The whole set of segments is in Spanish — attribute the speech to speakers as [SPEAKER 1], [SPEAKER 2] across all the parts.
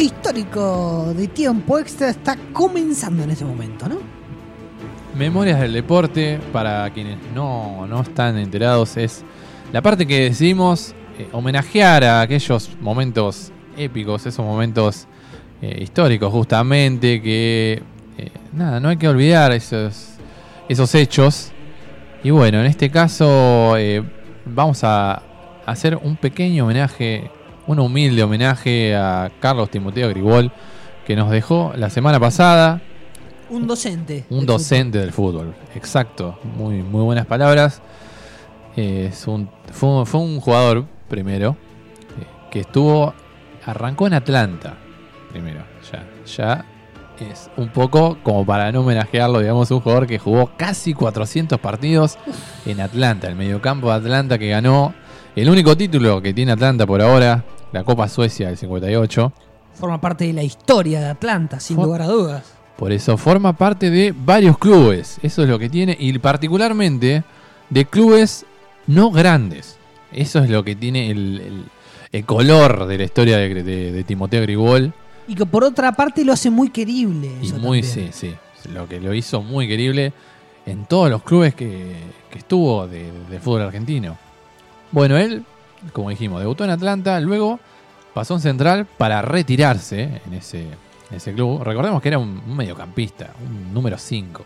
[SPEAKER 1] histórico de tiempo extra está comenzando en ese momento, ¿no?
[SPEAKER 2] Memorias del deporte, para quienes no, no están enterados, es la parte que decidimos eh, homenajear a aquellos momentos épicos, esos momentos eh, históricos justamente, que eh, nada, no hay que olvidar esos, esos hechos. Y bueno, en este caso vamos a hacer un pequeño homenaje, un humilde homenaje a Carlos Timoteo Gribol, que nos dejó la semana pasada.
[SPEAKER 1] Un docente.
[SPEAKER 2] Un
[SPEAKER 1] del
[SPEAKER 2] docente del fútbol, exacto. Muy, muy buenas palabras. Es un, fue, fue un jugador, primero, eh, que estuvo, arrancó en Atlanta, primero. Ya, ya es un poco como para no homenajearlo, digamos, un jugador que jugó casi 400 partidos en Atlanta, el mediocampo de Atlanta que ganó el único título que tiene Atlanta por ahora, la Copa Suecia del 58.
[SPEAKER 1] fútbol. Forma parte de la historia de Atlanta, sin lugar a dudas.
[SPEAKER 2] Por eso forma parte de varios clubes. Eso es lo que tiene. Y particularmente de clubes no grandes. Eso es lo que tiene el, el- el color de la historia de, de- de Timoteo Gribol.
[SPEAKER 1] Y que por otra parte lo hace muy querible.
[SPEAKER 2] Y muy,
[SPEAKER 1] también.
[SPEAKER 2] sí, sí. Lo que lo hizo muy querible en todos los clubes que, que estuvo de, de fútbol argentino. Bueno, él, como dijimos, debutó en Atlanta, luego pasó en Central para retirarse en ese, ese club. Recordemos que era un, mediocampista, un número 5.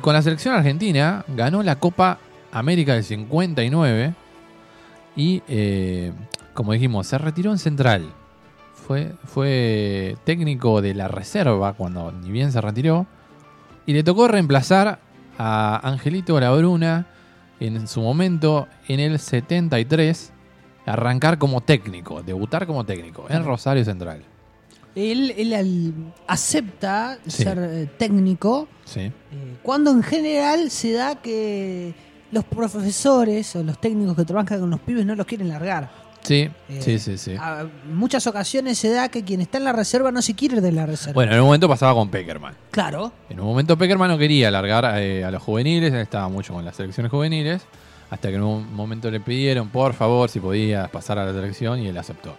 [SPEAKER 2] con la selección argentina ganó la Copa América del 59 y, eh, como dijimos, se retiró en Central. Fue, fue técnico de la reserva cuando ni bien se retiró. Y le tocó reemplazar a Angelito Labruna en su momento, en el 73, arrancar como técnico, debutar como técnico en Rosario Central.
[SPEAKER 1] Él, él acepta
[SPEAKER 2] Sí.
[SPEAKER 1] ser eh, técnico
[SPEAKER 2] Sí.
[SPEAKER 1] eh, cuando en general se da que los profesores o los técnicos que trabajan con los pibes no los quieren largar.
[SPEAKER 2] Sí,
[SPEAKER 1] Eh,
[SPEAKER 2] sí, sí, sí.
[SPEAKER 1] A muchas ocasiones se da que quien está en la reserva no se quiere ir de la reserva.
[SPEAKER 2] Bueno, en un momento pasaba con Peckerman.
[SPEAKER 1] claro.
[SPEAKER 2] En un momento Peckerman no quería alargar eh, a los juveniles, él estaba mucho con las selecciones juveniles, hasta que en un momento le pidieron, por favor, si podía pasar a la selección y él aceptó.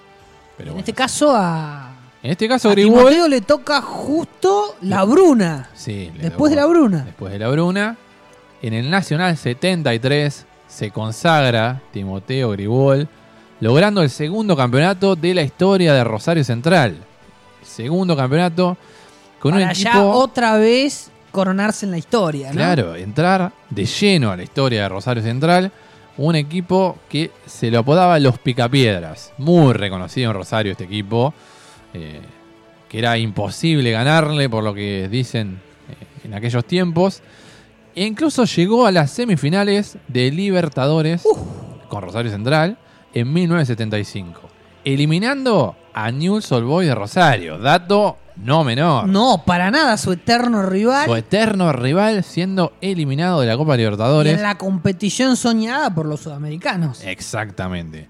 [SPEAKER 2] Pero
[SPEAKER 1] en
[SPEAKER 2] bueno.
[SPEAKER 1] este caso a,
[SPEAKER 2] En este caso
[SPEAKER 1] a le toca justo la Bruna.
[SPEAKER 2] Sí, le
[SPEAKER 1] Después de la. Bruna.
[SPEAKER 2] Después de la Bruna. En el Nacional 73 se consagra Timoteo Gribol, logrando el segundo campeonato de la historia de Rosario Central. Segundo campeonato con un equipo...
[SPEAKER 1] ya otra vez coronarse en la historia, ¿no?
[SPEAKER 2] Claro, entrar de lleno a la historia de Rosario Central. Un equipo que se lo apodaba Los Picapiedras. Muy reconocido en Rosario este equipo. eh, que era imposible ganarle por lo que dicen eh, en aquellos tiempos. E incluso llegó a las semifinales de Libertadores con Rosario Central en 1975. Eliminando a Newell's Old Boys de Rosario. Dato no menor.
[SPEAKER 1] No, para nada, su eterno rival.
[SPEAKER 2] Su eterno rival siendo eliminado de la Copa
[SPEAKER 1] y
[SPEAKER 2] Libertadores.
[SPEAKER 1] en la competición soñada por los sudamericanos.
[SPEAKER 2] Exactamente.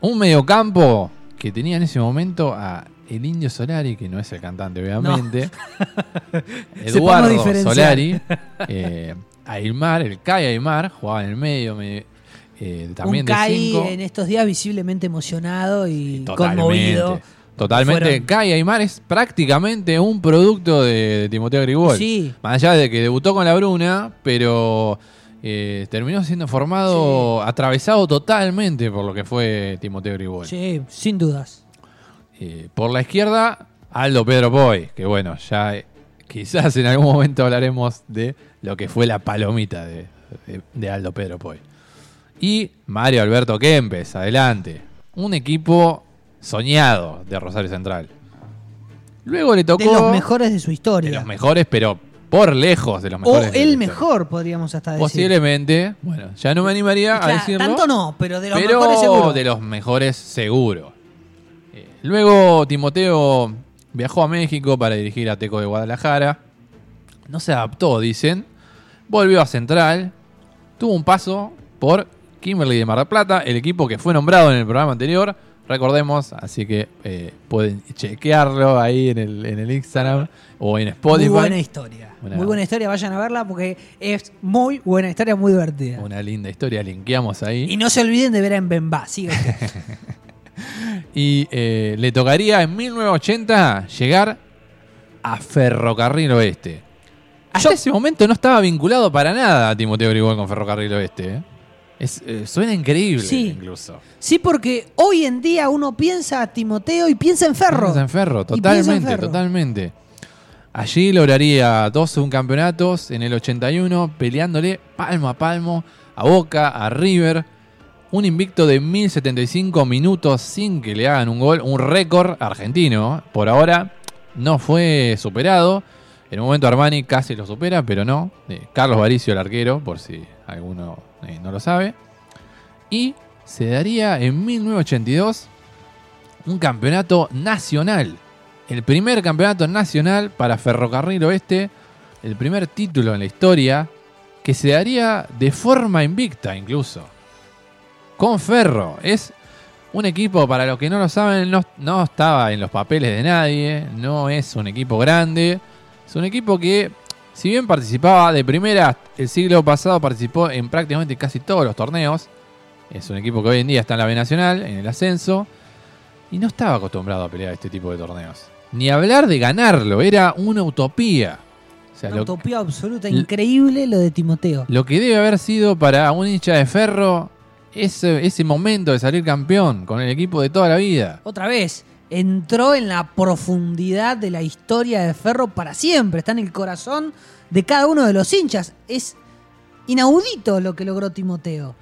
[SPEAKER 2] Un mediocampo que tenía en ese momento a el Indio Solari, que no es el cantante, obviamente. Eduardo. Solari. eh, Aymar, el Kai Aymar, jugaba en el medio, me- eh, también
[SPEAKER 1] Un
[SPEAKER 2] de
[SPEAKER 1] Kai
[SPEAKER 2] 5.
[SPEAKER 1] en estos días visiblemente emocionado y
[SPEAKER 2] Totalmente.
[SPEAKER 1] conmovido.
[SPEAKER 2] Totalmente. Kai Aymar es prácticamente un producto de, de Timoteo Gribol.
[SPEAKER 1] Sí.
[SPEAKER 2] Más allá de que debutó con la Bruna, pero eh, terminó siendo formado, atravesado totalmente por lo que fue Timoteo Gribol.
[SPEAKER 1] Sí, sin dudas.
[SPEAKER 2] Eh, por la izquierda, Aldo Pedro Poy, que bueno, ya eh, quizás en algún momento hablaremos de lo que fue la palomita de, de- de Aldo Pedro Poy. Y Mario Alberto Kempes, adelante. Un equipo soñado de Rosario Central. Luego le tocó
[SPEAKER 1] De los mejores de su
[SPEAKER 2] de
[SPEAKER 1] historia.
[SPEAKER 2] los mejores, pero por lejos de los
[SPEAKER 1] o
[SPEAKER 2] mejores. de la
[SPEAKER 1] el mejor, podríamos hasta decir.
[SPEAKER 2] Posiblemente, bueno, ya no me animaría a
[SPEAKER 1] Claro,
[SPEAKER 2] decirlo.
[SPEAKER 1] Tanto no, pero de los
[SPEAKER 2] pero
[SPEAKER 1] mejores seguro.
[SPEAKER 2] de los mejores seguro. Eh, luego Timoteo viajó a México para dirigir a Teco de Guadalajara. No se adaptó, dicen. Volvió a Central. Tuvo un paso por Kimberly de Mar del Plata, el equipo que fue nombrado en el programa anterior. Recordemos, así que eh, pueden chequearlo ahí en el, en el Instagram o en Spotify.
[SPEAKER 1] Muy buena historia.
[SPEAKER 2] Una-
[SPEAKER 1] Muy buena historia, vayan a verla porque es muy buena historia, muy divertida.
[SPEAKER 2] Una linda historia, linkeamos ahí.
[SPEAKER 1] Y no se olviden de ver a Mbemba, usted.
[SPEAKER 2] y eh, le tocaría en 1980 llegar a Ferrocarril Oeste. Hasta
[SPEAKER 1] Yo-
[SPEAKER 2] ese momento no estaba vinculado para nada a Timoteo Grigol con Ferrocarril Oeste. ¿eh? Es, eh, suena increíble
[SPEAKER 1] Sí.
[SPEAKER 2] incluso.
[SPEAKER 1] Sí, porque hoy en día uno piensa a Timoteo y piensa en Ferro.
[SPEAKER 2] Piensa en Ferro,
[SPEAKER 1] en
[SPEAKER 2] totalmente,
[SPEAKER 1] Ferro.
[SPEAKER 2] totalmente. Allí lograría dos subcampeonatos en el 81, peleándole palmo a palmo a Boca, a River. Un invicto de 1075 minutos sin que le hagan un gol, un récord argentino. Por ahora no fue superado. En un momento Armani casi lo supera, pero no. Eh, Carlos Varicio, el arquero, por si alguno eh, no lo sabe. Y se daría en 1982 un campeonato nacional. El primer campeonato nacional para Ferrocarril Oeste. El primer título en la historia que se daría de forma invicta incluso. Con Ferro. Es un equipo, para los que no lo saben, no, no estaba en los papeles de nadie. No es un equipo grande. Es un equipo que, si bien participaba de primera, el siglo pasado participó en prácticamente casi todos los torneos. Es un equipo que hoy en día está en la B Nacional, en el ascenso. Y no estaba acostumbrado a pelear este tipo de torneos. Ni hablar de ganarlo, era una utopía. O sea,
[SPEAKER 1] Una
[SPEAKER 2] lo,
[SPEAKER 1] utopía absoluta, increíble lo de Timoteo.
[SPEAKER 2] lo que debe haber sido para un hincha de ferro ese, ese momento de salir campeón con el equipo de toda la vida.
[SPEAKER 1] Otra vez, entró en la profundidad de la historia de Ferro para siempre. Está en el corazón de cada uno de los hinchas. Es inaudito lo que logró Timoteo.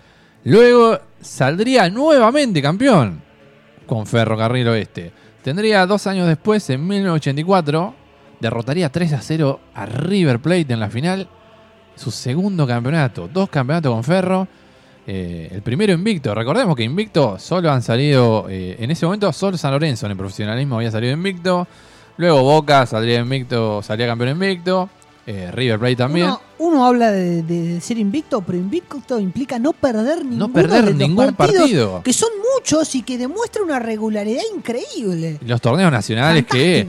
[SPEAKER 2] Luego saldría nuevamente campeón con Ferrocarril Oeste. Tendría dos años después, en 1984, derrotaría 3 a 0 a River Plate en la final. Su segundo campeonato. Dos campeonatos con Ferro. Eh, el primero invicto. Recordemos que invicto solo han salido. eh, en ese momento, solo San Lorenzo en el profesionalismo había salido invicto. Luego Boca saldría invicto, salía campeón invicto. eh, River Plate también.
[SPEAKER 1] Uno, uno habla de, de ser invicto, pero invicto implica no perder ninguno
[SPEAKER 2] perder
[SPEAKER 1] de los
[SPEAKER 2] ningún partido.
[SPEAKER 1] Que son muchos y que demuestra una regularidad increíble.
[SPEAKER 2] Los torneos nacionales que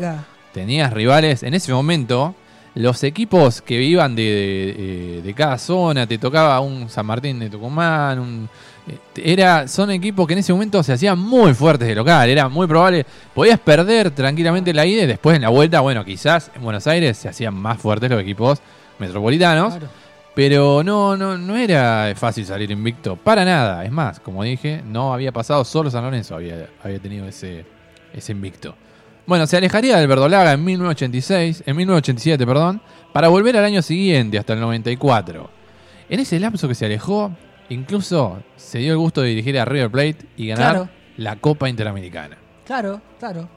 [SPEAKER 2] tenías rivales en ese momento. Los equipos que iban de, de- de cada zona, te tocaba un San Martín de Tucumán, un, eh, era, son equipos que en ese momento se hacían muy fuertes de local, era muy probable, podías perder tranquilamente la ida y después en la vuelta, bueno, quizás en Buenos Aires se hacían más fuertes los equipos metropolitanos,
[SPEAKER 1] Claro.
[SPEAKER 2] pero no, no, no era fácil salir invicto, para nada, es más, como dije, no había pasado, solo San Lorenzo había, había tenido ese, ese invicto. Bueno, se alejaría del Verdolaga en 1986, en 1987, perdón, para volver al año siguiente, hasta el 94. En ese lapso que se alejó, incluso se dio el gusto de dirigir a River Plate y ganar
[SPEAKER 1] Claro.
[SPEAKER 2] la Copa Interamericana.
[SPEAKER 1] Claro, claro.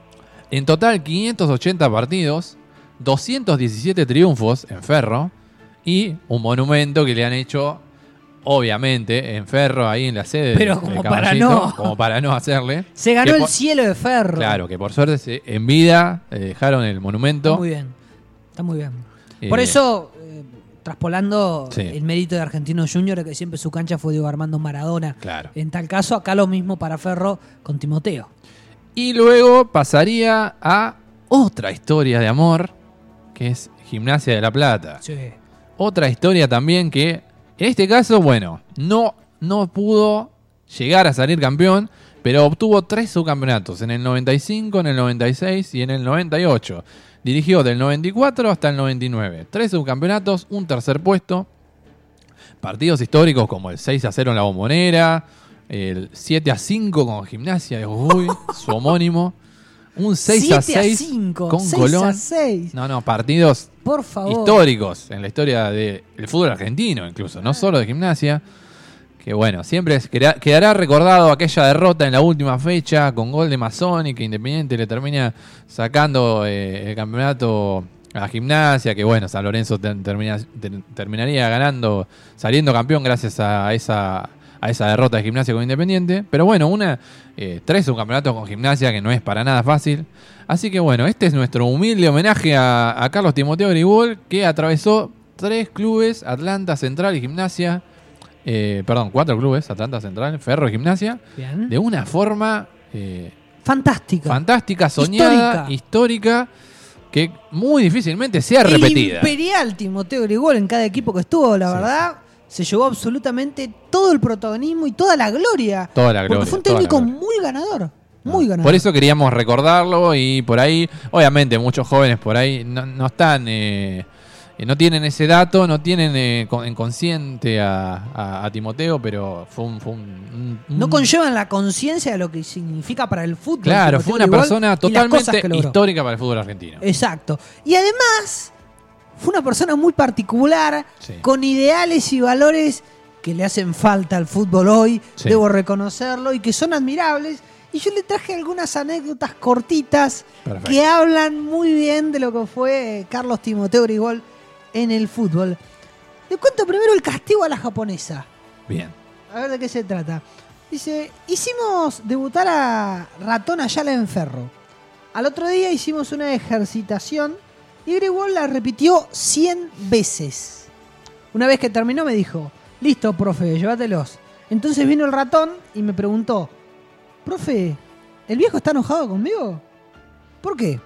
[SPEAKER 2] En total, 580 partidos, 217 triunfos en Ferro y un monumento que le han hecho, obviamente, en Ferro, ahí en la sede.
[SPEAKER 1] Pero como para no.
[SPEAKER 2] Como para no hacerle.
[SPEAKER 1] Se ganó el
[SPEAKER 2] por-
[SPEAKER 1] cielo de Ferro.
[SPEAKER 2] Claro, que por suerte se- en vida eh, dejaron el
[SPEAKER 1] Está
[SPEAKER 2] monumento.
[SPEAKER 1] muy bien. Está muy bien.
[SPEAKER 2] Eh,
[SPEAKER 1] Por eso, eh, traspolando
[SPEAKER 2] Sí.
[SPEAKER 1] el mérito de Argentino Junior, que siempre su cancha fue Diego Armando Maradona.
[SPEAKER 2] Claro.
[SPEAKER 1] En tal caso, acá lo mismo para Ferro con Timoteo.
[SPEAKER 2] Y luego pasaría a otra historia de amor, que es Gimnasia de la Plata.
[SPEAKER 1] Sí.
[SPEAKER 2] Otra historia también que, en este caso, bueno, no, no pudo llegar a salir campeón, pero obtuvo tres subcampeonatos, en el 95, en el 96 y en el 98. Dirigió del 94 hasta el 99. Tres subcampeonatos, un tercer puesto. Partidos históricos como el 6 a 0 en la bombonera, el 7 a 5 con Gimnasia de Jujuy, su homónimo. Un 6 a
[SPEAKER 1] 7
[SPEAKER 2] 6
[SPEAKER 1] 5,
[SPEAKER 2] con
[SPEAKER 1] 6
[SPEAKER 2] Colón.
[SPEAKER 1] a 6.
[SPEAKER 2] No, no, partidos
[SPEAKER 1] Por favor.
[SPEAKER 2] históricos en la historia del fútbol argentino, incluso, no solo de gimnasia. Que bueno, siempre es- quedará recordado aquella derrota en la última fecha con gol de Mazzoni, que Independiente le termina sacando eh, el campeonato a gimnasia, que bueno, San Lorenzo te- termina- te- terminaría ganando, saliendo campeón gracias a esa, a esa derrota de gimnasia con Independiente. Pero bueno, una, eh, tres subcampeonatos con gimnasia, que no es para nada fácil. Así que bueno, este es nuestro humilde homenaje a, a Carlos Timoteo Gribol, que atravesó tres clubes, Atlanta, Central y Gimnasia. eh, perdón, cuatro clubes, Atlanta, Central, Ferro y Gimnasia,
[SPEAKER 1] Bien.
[SPEAKER 2] de una forma eh,
[SPEAKER 1] Fantástica.
[SPEAKER 2] fantástica, soñada, histórica. que muy difícilmente sea
[SPEAKER 1] El
[SPEAKER 2] repetida.
[SPEAKER 1] Imperial Timoteo Grigol en cada equipo que estuvo, la
[SPEAKER 2] Sí.
[SPEAKER 1] verdad, se llevó absolutamente todo el protagonismo y toda la gloria.
[SPEAKER 2] Toda la gloria.
[SPEAKER 1] Porque fue un técnico muy ganador. Muy
[SPEAKER 2] No.
[SPEAKER 1] ganador.
[SPEAKER 2] Por eso queríamos recordarlo y por ahí, obviamente muchos jóvenes por ahí no, no están, eh, eh, no tienen ese dato, no tienen eh, en consciente a, a- a Timoteo, pero fue un... Fue un- un-
[SPEAKER 1] No conllevan la conciencia de lo que significa para el fútbol.
[SPEAKER 2] Claro, fue una persona totalmente histórica para el fútbol argentino.
[SPEAKER 1] Exacto. Y además, fue una persona muy particular,
[SPEAKER 2] Sí.
[SPEAKER 1] con ideales y valores que le hacen falta al fútbol hoy,
[SPEAKER 2] Sí.
[SPEAKER 1] debo reconocerlo, y que son admirables. Y yo le traje algunas anécdotas cortitas
[SPEAKER 2] Perfecto.
[SPEAKER 1] que hablan muy bien de lo que fue eh, Carlos Timoteo Grigol en el fútbol. Le cuento primero el castigo a la japonesa.
[SPEAKER 2] Bien.
[SPEAKER 1] A ver de qué se trata. Dice, hicimos debutar a Ratón Ayala en Ferro. Al otro día hicimos una ejercitación y Grigol la repitió 100 veces. Una vez que terminó me dijo, listo, profe, llévatelos. Entonces vino el ratón y me preguntó, profe, ¿el viejo está enojado conmigo? ¿Por qué?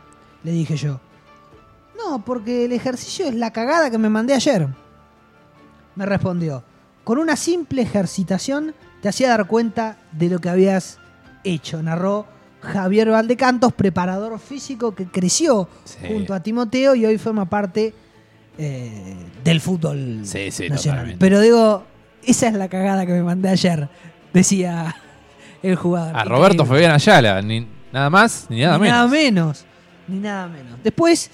[SPEAKER 1] Le dije yo. No, porque el ejercicio es la cagada que me mandé ayer. Me respondió, con una simple ejercitación te hacía dar cuenta de lo que habías hecho, narró Javier Valdecantos, preparador físico que creció
[SPEAKER 2] Sí.
[SPEAKER 1] junto a Timoteo y hoy forma parte eh, del fútbol
[SPEAKER 2] Sí, sí,
[SPEAKER 1] nacional.
[SPEAKER 2] totalmente.
[SPEAKER 1] Pero digo, esa es la cagada que me mandé ayer, decía el jugador.
[SPEAKER 2] A Roberto. Fabián Ayala, ni nada más ni nada
[SPEAKER 1] Ni
[SPEAKER 2] menos.
[SPEAKER 1] nada menos. Ni nada menos. Después,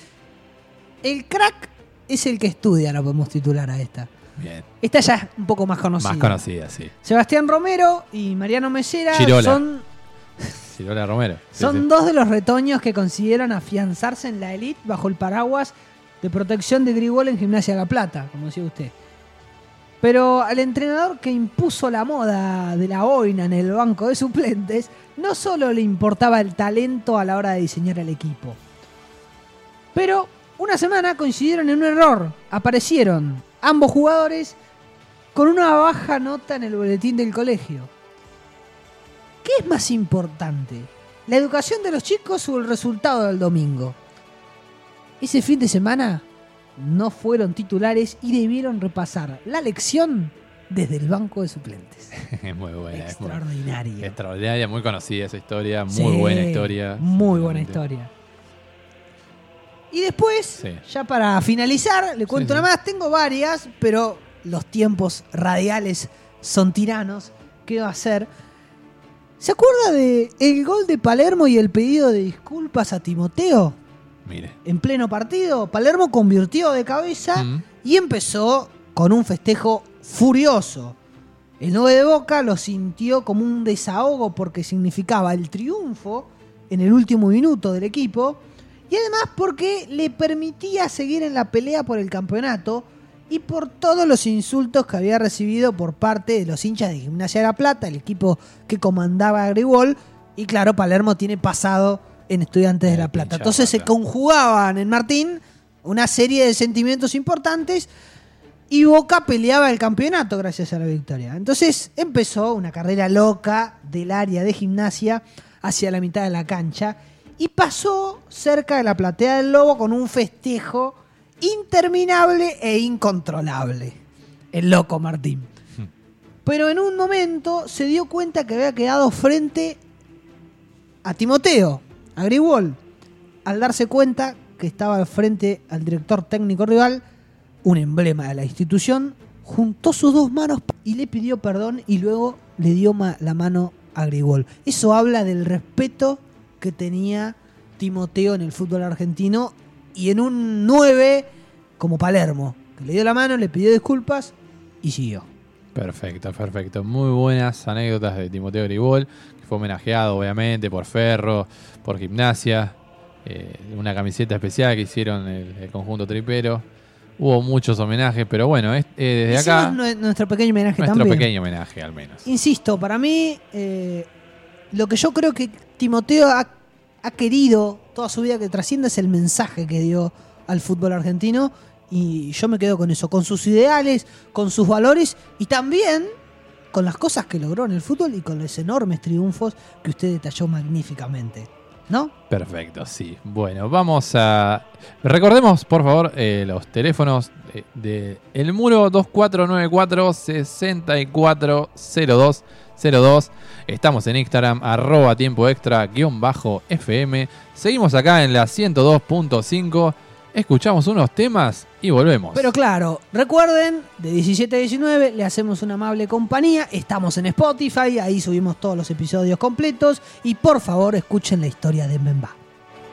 [SPEAKER 1] el crack es el que estudia, la podemos titular a esta.
[SPEAKER 2] Bien.
[SPEAKER 1] Esta ya es un poco más conocida.
[SPEAKER 2] Más conocida, sí.
[SPEAKER 1] Sebastián Romero y Mariano Mesera son,
[SPEAKER 2] Cirola Romero. Sí,
[SPEAKER 1] son
[SPEAKER 2] sí.
[SPEAKER 1] dos de los retoños que consiguieron afianzarse en la elite bajo el paraguas de protección de Grigol en Gimnasia La Plata, como decía usted. Pero al entrenador que impuso la moda de la boina en el banco de suplentes, no solo le importaba el talento a la hora de diseñar el equipo. Pero una semana coincidieron en un error. Aparecieron ambos jugadores con una baja nota en el boletín del colegio. ¿Qué es más importante? ¿La educación de los chicos o el resultado del domingo? Ese fin de semana no fueron titulares y debieron repasar la lección desde el banco de suplentes.
[SPEAKER 2] Es muy buena. muy-
[SPEAKER 1] Extraordinario.
[SPEAKER 2] extraordinaria, muy conocida esa historia. Muy
[SPEAKER 1] Sí,
[SPEAKER 2] buena historia.
[SPEAKER 1] Muy buena historia. Y después,
[SPEAKER 2] Sí.
[SPEAKER 1] ya para finalizar, le cuento
[SPEAKER 2] Sí, sí.
[SPEAKER 1] más. Tengo varias, pero los tiempos radiales son tiranos. ¿Qué va a hacer? ¿Se acuerda de el gol de Palermo y el pedido de disculpas a Timoteo?
[SPEAKER 2] Mire.
[SPEAKER 1] En pleno partido, Palermo convirtió de cabeza
[SPEAKER 2] Mm.
[SPEAKER 1] y empezó con un festejo furioso. El 9 de Boca lo sintió como un desahogo porque significaba el triunfo en el último minuto del equipo y además porque le permitía seguir en la pelea por el campeonato y por todos los insultos que había recibido por parte de los hinchas de Gimnasia de la Plata, el equipo que comandaba Grigol, y claro, Palermo tiene pasado en Estudiantes de La Plata. Entonces se conjugaban en Martín una serie de sentimientos importantes y Boca peleaba el campeonato gracias a la victoria. Entonces empezó una carrera loca del área de gimnasia hacia la mitad de la cancha y pasó cerca de la platea del Lobo con un festejo interminable e incontrolable. El loco Martín. Pero en un momento se dio cuenta que había quedado frente a Timoteo, a Grigol. Al darse cuenta que estaba frente al director técnico rival, un emblema de la institución, juntó sus dos manos y le pidió perdón y luego le dio la mano a Grigol. Eso habla del respeto que tenía Timoteo en el fútbol argentino y en un 9 como Palermo, que le dio la mano, le pidió disculpas y siguió.
[SPEAKER 2] Perfecto, perfecto. Muy buenas anécdotas de Timoteo Gribol, que fue homenajeado obviamente por Ferro, por Gimnasia, eh, una camiseta especial que hicieron el, el conjunto tripero. Hubo muchos homenajes, pero bueno, es- eh, desde
[SPEAKER 1] Hicimos
[SPEAKER 2] acá
[SPEAKER 1] nue- nuestro pequeño homenaje
[SPEAKER 2] nuestro
[SPEAKER 1] también.
[SPEAKER 2] pequeño homenaje al menos.
[SPEAKER 1] Insisto, para mí, eh, lo que yo creo que Timoteo ha, ha querido toda su vida que trascienda es el mensaje que dio al fútbol argentino. Y yo me quedo con eso, con sus ideales, con sus valores y también con las cosas que logró en el fútbol y con los enormes triunfos que usted detalló magníficamente. ¿No?
[SPEAKER 2] Perfecto, sí. Bueno, vamos a. Recordemos, por favor, eh, los teléfonos de, de El Muro 2494 640202. Estamos en Instagram, arroba tiempo extra, guion bajo FM. Seguimos acá en la 102.5. Escuchamos unos temas y volvemos.
[SPEAKER 1] Pero claro, recuerden, de 17 a 19 le hacemos una amable compañía. Estamos en Spotify, ahí subimos todos los episodios completos. Y por favor, escuchen la historia de Mbemba.